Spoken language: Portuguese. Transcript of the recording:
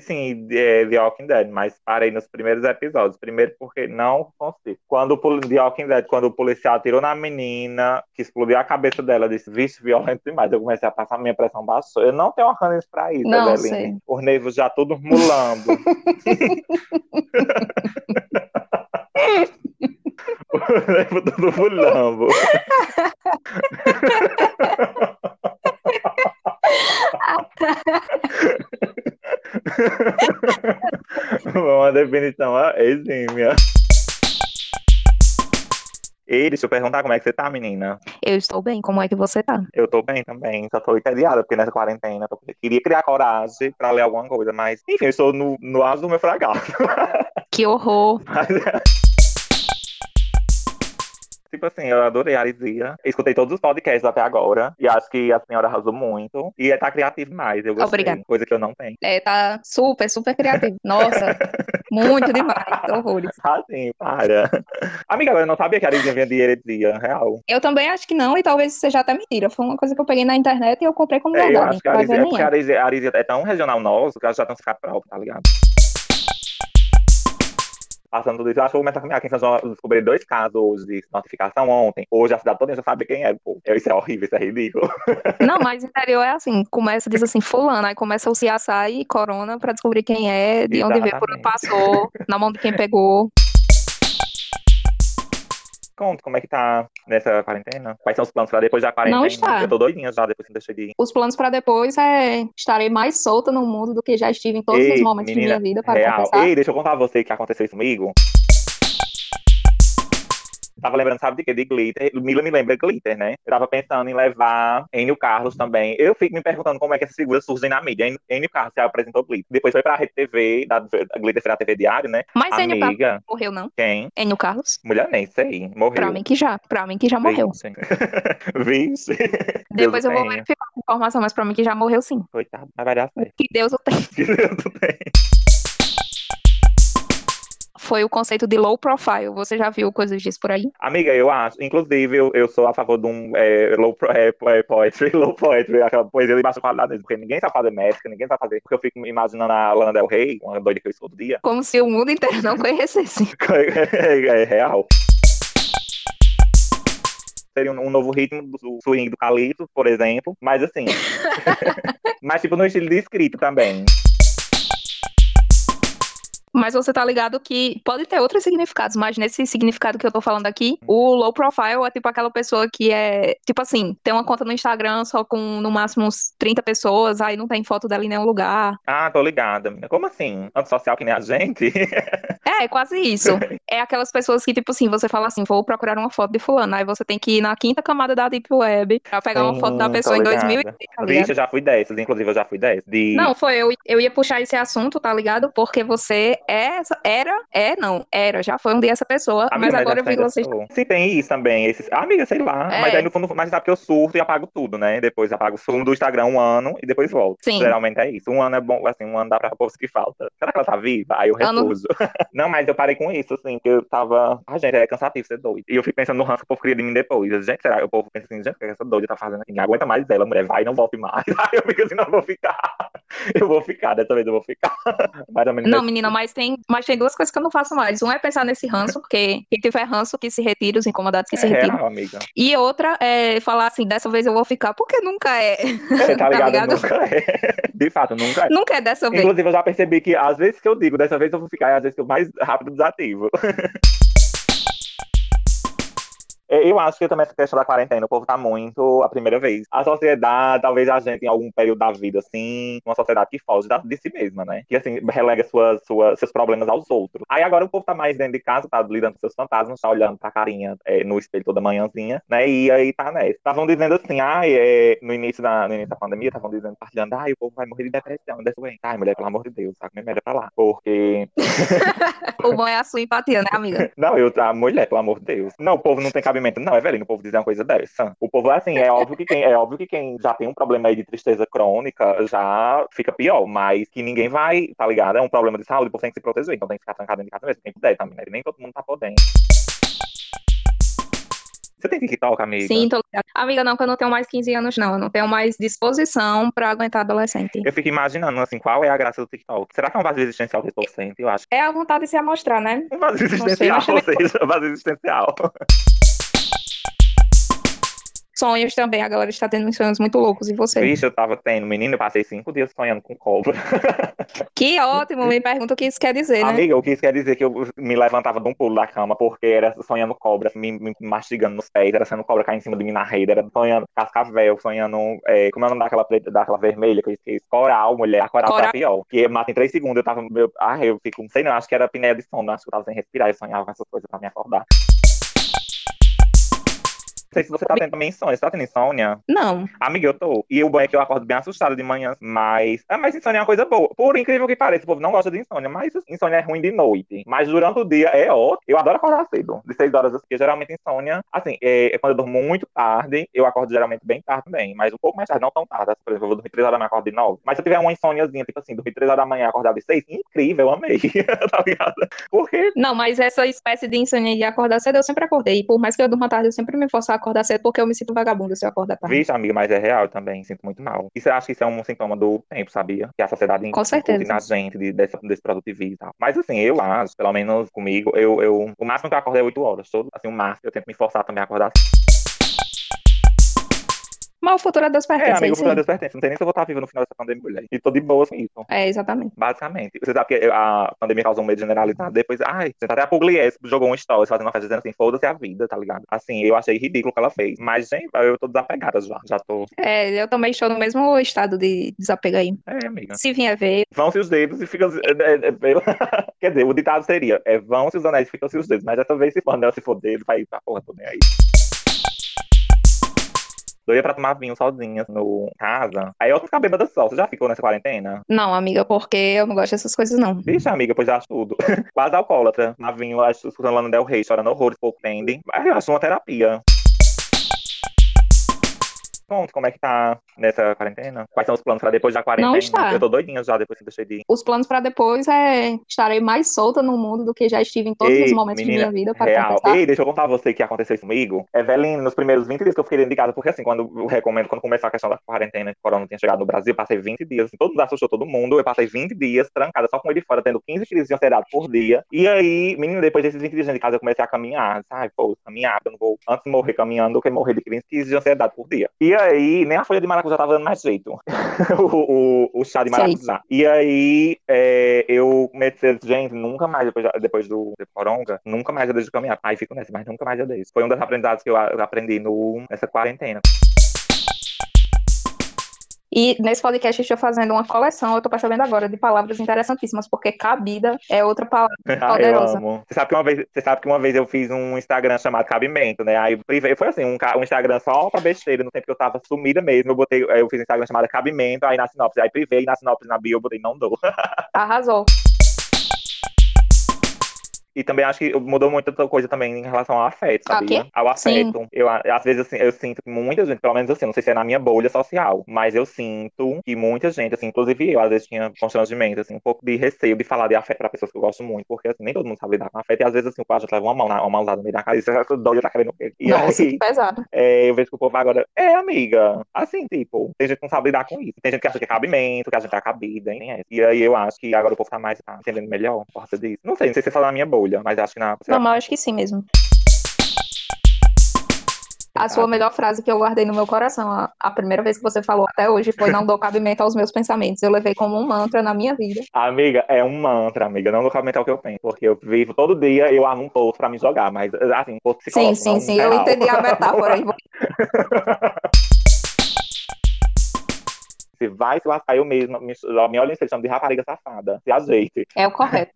sim, é, The Walking Dead, mas parei nos primeiros episódios. Primeiro porque não consigo. Quando o The Walking Dead, quando o policial atirou na menina, que explodiu a cabeça dela, disse, vixe, violento demais. Eu comecei a passar minha pressão baixou. Eu não tenho organismo pra isso, Não, Eveline. sei. Os nervos já todos mulando. Os nervos tudo mulambo. Uma definição ó, exímia. Ei, deixa eu perguntar como é que você tá, menina? Eu estou bem, como é que você tá? Eu tô bem também, só tô entediada, porque nessa quarentena eu queria criar coragem pra ler alguma coisa, mas enfim, eu estou no, no auge do meu fracasso. Que horror. Mas, Tipo assim, eu adorei a Arisia. Escutei todos os podcasts até agora. E acho que a senhora arrasou muito. E tá criativo mais. Eu gostei. Obrigada. Coisa que eu não tenho. É, tá super, super criativo. Nossa, muito demais. Horrores. Assim, para. Amiga, eu não sabia que a vinha de heresia, real. Eu também acho que não, e talvez seja até mentira. Foi uma coisa que eu peguei na internet e eu comprei como É, eu acho que a ver é porque a é. A Arisia é tão regional nosso que ela já que ficar própria, tá ligado? Passando tudo isso, eu acho que eu vou começar a caminhar aqui em São João. Eu descobri dois casos de notificação ontem. Hoje a cidade toda já sabe quem é, pô. Isso é horrível, isso é ridículo. Não, mas interior é assim, começa, diz assim, fulano, aí começa o CSI e corona pra descobrir quem é, de onde veio, por onde Exatamente. passou, na mão de quem pegou. Conta como é que tá nessa quarentena. Quais são os planos pra depois da quarentena? Não está. Eu tô doidinha já depois que de ir. Os planos pra depois é estarei mais solta no mundo do que já estive em todos os Ei, momentos menina, de minha vida para Real. Ei, deixa eu contar a você que aconteceu isso comigo. Tava lembrando, sabe de quê? De glitter. Mila me lembra glitter, né? Eu tava pensando em levar Enio Carlos também. Eu fico me perguntando como é que essas figuras surgem na mídia. Enio- Carlos se apresentou glitter. Depois foi pra Rede TV, da, glitter foi na TV Diário, né? Mas Enio Carlos Amiga, morreu, não? quem? Enio Carlos? Mulher nem sei. Morreu. Pra mim que já. Pra mim que já morreu. Vixe. Vixe. Depois eu vou verificar a informação, mas pra mim que já morreu sim. Coitado, mas vai dar certo. Que Deus o tenha. Que Deus o tenha. Foi o conceito de low profile. Você já viu coisas disso por aí? Amiga, eu acho. Inclusive, eu, eu sou a favor de um é, low pro- é, é, poetry, low poetry, aquela poesia de baixa qualidade mesmo, porque ninguém sabe fazer métrica, ninguém sabe fazer. Porque eu fico imaginando a Lana Del Rey, uma doida que eu escuto todo dia. Como se o mundo inteiro não conhecesse. é, é real. Seria um, novo ritmo do swing do Calypso, por exemplo. Mas assim. mas tipo no estilo de escrita também. Mas você tá ligado que pode ter outros significados, mas nesse significado que eu tô falando aqui, o low profile é tipo aquela pessoa que é, tipo assim, tem uma conta no Instagram só com no máximo uns 30 pessoas, aí não tem foto dela em nenhum lugar. Ah, tô ligada. menina. Como assim? Antissocial que nem a gente? É, é quase isso. É aquelas pessoas que, tipo assim, você fala assim, vou procurar uma foto de fulano, aí você tem que ir na quinta camada da Deep Web pra pegar uma foto da Sim, pessoa em ligada. 2000 tá? Vixe, eu já fui dessas. Inclusive, eu já fui dessas. De... Não, foi eu, eu ia puxar esse assunto, tá ligado? Porque você é, essa- era, é não, era, já foi um dia essa pessoa, mas Amiga, agora eu vi que você. Sim, tem isso também. Esses... Amiga, sei lá. É. Mas aí no fundo, mas sabe que eu surto e apago tudo, né? Depois apago o sumo do Instagram um ano e depois volto. Sim. Geralmente é isso. Um ano é bom, assim, um ano dá pra povo que falta. Será que ela tá viva? Aí eu Ano- recuso. Não, mas eu parei com isso, assim, porque eu tava. Ah, gente, é cansativo ser doido. E eu fico pensando no ranço que o povo cria de mim depois. Gente, será? O povo pensa assim, gente, o que essa doida tá fazendo aqui? Ninguém aguenta mais dela, mulher, vai, não volte mais. Aí eu fico assim, não, vou ficar. Eu vou ficar, dessa vez eu vou ficar. Mais ou menos Não, menina, mas tem, mas tem duas coisas que eu não faço mais. Um é pensar nesse ranço, porque quem tiver ranço que se retire, os incomodados que se É retiram. real, amiga. E outra é falar assim, dessa vez eu vou ficar, porque nunca é. É, tá Tá ligado? ligado? Nunca é. De fato, nunca é. Nunca é dessa vez. Inclusive, eu já percebi que às vezes que eu digo, dessa vez eu vou ficar, e às vezes que eu mais rápido desativo. É, Eu acho que também essa questão da quarentena, o povo tá muito a primeira vez. A sociedade, talvez a gente, em algum período da vida, assim, uma sociedade que foge de si mesma, né? Que, assim, relega suas, suas, seus problemas aos outros. Aí agora o povo tá mais dentro de casa, tá lidando com seus fantasmas, tá olhando pra carinha é, no espelho toda manhãzinha, né? E aí tá nessa. Estavam dizendo assim, ai, é, no, início da, no início da pandemia, estavam dizendo, partilhando, ai, o povo vai morrer de depressão, doente. Ai, mulher, pelo amor de Deus, tá com merda pra lá. Porque O bom é a sua empatia, né, amiga? não, eu, a mulher, pelo amor de Deus. Não, o povo não tem cabimento. Não, Evelyn, o povo dizer uma coisa dessa. O povo, assim, é óbvio que quem, é óbvio que quem já tem um problema aí de tristeza crônica já fica pior, mas que ninguém vai, tá ligado? É um problema de saúde, o povo tem que se proteger, então tem que ficar trancado de casa mesmo, quem puder também, né? Nem todo mundo tá podendo. Você tem TikTok, amiga? Sim, tô ligada. Amiga, não, que eu não tenho mais 15 anos, não. Eu não tenho mais disposição pra aguentar adolescente. Eu fico imaginando, assim, qual é a graça do TikTok? Será que é um vazio existencial que povo sente? Eu acho. É a vontade de se amostrar, né? Um vazio existencial, ou seja, um vazio existencial. Sonhos também, a galera está tendo sonhos muito loucos. E você? Vixe, eu tava tendo, menino, eu passei cinco dias sonhando com cobra. Que ótimo, me pergunta o que isso quer dizer, né? Amiga, o que isso quer dizer que eu me levantava de um pulo da cama porque era sonhando cobra, me, me mastigando nos pés, era sendo cobra cair em cima de mim na rede, era sonhando cascavel, sonhando, é, como é o nome daquela, daquela vermelha que eu esqueci? Coral, mulher, a coral Coral. tá pior, que mata em três segundos, eu tava, meu, ah, eu fico, não sei não, acho que era apneia de sono, acho que eu tava sem respirar, eu sonhava com essas coisas pra me acordar. Não sei se você tá tendo também insônia, você tá tendo insônia? Não. Amiga, eu tô. E o bom é que eu acordo bem assustada de manhã, mas. Ah, mas insônia é uma coisa boa. Por incrível que pareça, o povo não gosta de insônia, mas insônia é ruim de noite. Mas durante o dia é ótimo. Eu adoro acordar cedo, de 6 horas, porque geralmente insônia, assim, é, é quando eu durmo muito tarde, eu acordo geralmente bem tarde também, mas um pouco mais tarde, não tão tarde. Por exemplo, eu vou dormir 3 horas da manhã, acordo de 9. Mas se eu tiver uma insôniazinha, tipo assim, dormir 3 horas da manhã, acordar de 6, incrível, eu amei, tá ligado? Porque Não, mas essa espécie de insônia de acordar cedo, eu sempre acordei. Por mais que eu durma tarde, eu sempre me forço a acordar cedo, porque eu me sinto vagabunda se eu acordar tarde. Vixe, amiga, mas é real eu também, sinto muito mal. Isso eu acho que isso é um sintoma do tempo, sabia? Que a sociedade Com certeza. na gente de, desse, desse produtivismo e tal. Mas assim, eu acho, pelo menos comigo, eu, eu, o máximo que eu acordei é 8 horas. Todo, assim, o máximo, eu tento me forçar também a acordar. Mas o futuro é Deus É, pertence, é amigo, isso por aí. Deus pertence. Não sei nem se eu vou estar vivo no final dessa pandemia, mulher. E tô de boa com isso. É, exatamente. Basicamente. Você sabe que a pandemia causou um medo generalizado. Depois, ai, você tá até a Pugliese jogou um stories fazendo uma festa dizendo assim, foda-se a vida, tá ligado? Assim, eu achei ridículo o que ela fez. Mas, gente, eu tô desapegada já. Já tô. É, eu também estou no mesmo estado de desapego aí. É, amiga. Se vier ver, Vão-se os dedos e ficam. é, é, é, Quer dizer, o ditado seria: é, vão-se os anéis e ficam-se os dedos. Mas dessa vez, se for anel, se for dedo, vai pra porra toda aí. Doida pra tomar vinho sozinha no casa. Aí eu ficar bêbada só. Você já ficou nessa quarentena? não, amiga, porque eu não gosto dessas coisas, não. Vixe, amiga, pois já acho tudo. Quase alcoólatra. Tomar vinho, acho escutando Lana Del Rey, chorando horrores, pouco tende. Mas eu acho uma terapia. Conte como é que tá nessa quarentena? Quais são os planos pra depois da quarentena? está. Eu tô doidinha já depois que deixei de ir. Os planos pra depois é estarei mais solta no mundo do que já estive em todos Ei, os momentos menina, de minha vida para Real. Ei, deixa eu contar a você o que aconteceu isso comigo. Evelyn, nos primeiros 20 dias que eu fiquei dentro de casa, porque assim, quando eu recomendo, quando começou a questão da quarentena, que o corona tinha chegado no Brasil, eu passei 20 dias, assim, todo mundo assustou todo mundo, eu passei 20 dias trancada, só com ele fora, tendo 15 crises de ansiedade por dia. E aí, menino, depois desses 20 dias dentro de casa, eu comecei a caminhar, sabe? Pô, caminhar, eu não vou antes morrer caminhando do que morrer de crises de ansiedade por dia. E aí, nem a folha de maracujá tava dando mais jeito. o, o, o chá de maracujá. E aí, é, eu comecei a dizer, gente, nunca mais, depois, depois do do coronga, nunca mais eu deixo de caminhar. Aí fico nessa, mas nunca mais eu deixo. Foi um dos aprendizados que eu aprendi no, nessa quarentena. E nesse podcast eu estou fazendo uma coleção, eu tô percebendo agora, de palavras interessantíssimas, porque cabida é outra palavra. Ah, Poderosa. Você sabe, que uma vez, você sabe que uma vez eu fiz um Instagram chamado Cabimento, né? Aí privei- foi assim, um, um Instagram só pra besteira, no tempo que eu tava sumida mesmo. Eu botei, eu fiz um Instagram chamado Cabimento, aí na sinopse, aí privei, na sinopse, na bio, eu botei não dou. Arrasou. E também acho que mudou muita outra coisa também em relação ao afeto, Ao sabia? quê? Ao Sim. afeto. Eu, às vezes, assim, eu sinto que muita gente, pelo menos assim, não sei se é na minha bolha social, mas eu sinto que muita gente, assim, inclusive eu, às vezes tinha constrangimento, assim, um pouco de receio de falar de afeto pra pessoas que eu gosto muito, porque, assim, nem todo mundo sabe lidar com afeto, e às vezes, assim, o pai já leva uma mão, na, uma mãozada no meio da cara, e você doido, tá querendo o quê? E Nossa, aí, que pesado. é, eu vejo que o povo agora, é, amiga, assim, tipo, tem gente que não sabe lidar com isso. Tem gente que acha que é cabimento, que a gente é cabida, e nem é. E aí eu acho que agora o povo tá mais tá entendendo melhor por causa disso. Não sei, não sei se você fala na minha bolha, mas acho que na. Não, mas eu acho que sim mesmo. A sua melhor frase que eu guardei no meu coração, a, a primeira vez que você falou até hoje, foi não dou cabimento aos meus pensamentos. Eu levei como um mantra na minha vida. Amiga, é um mantra, amiga. Não no comentar o que eu penso. Porque eu vivo todo dia, eu armo um post pra me jogar. Mas, assim, um post Sim, sim, sim, eu real. entendi a metáfora. aí. Se vai se lascar eu mesma, me, me olha e chama de rapariga safada. Se ajeite. É o correto.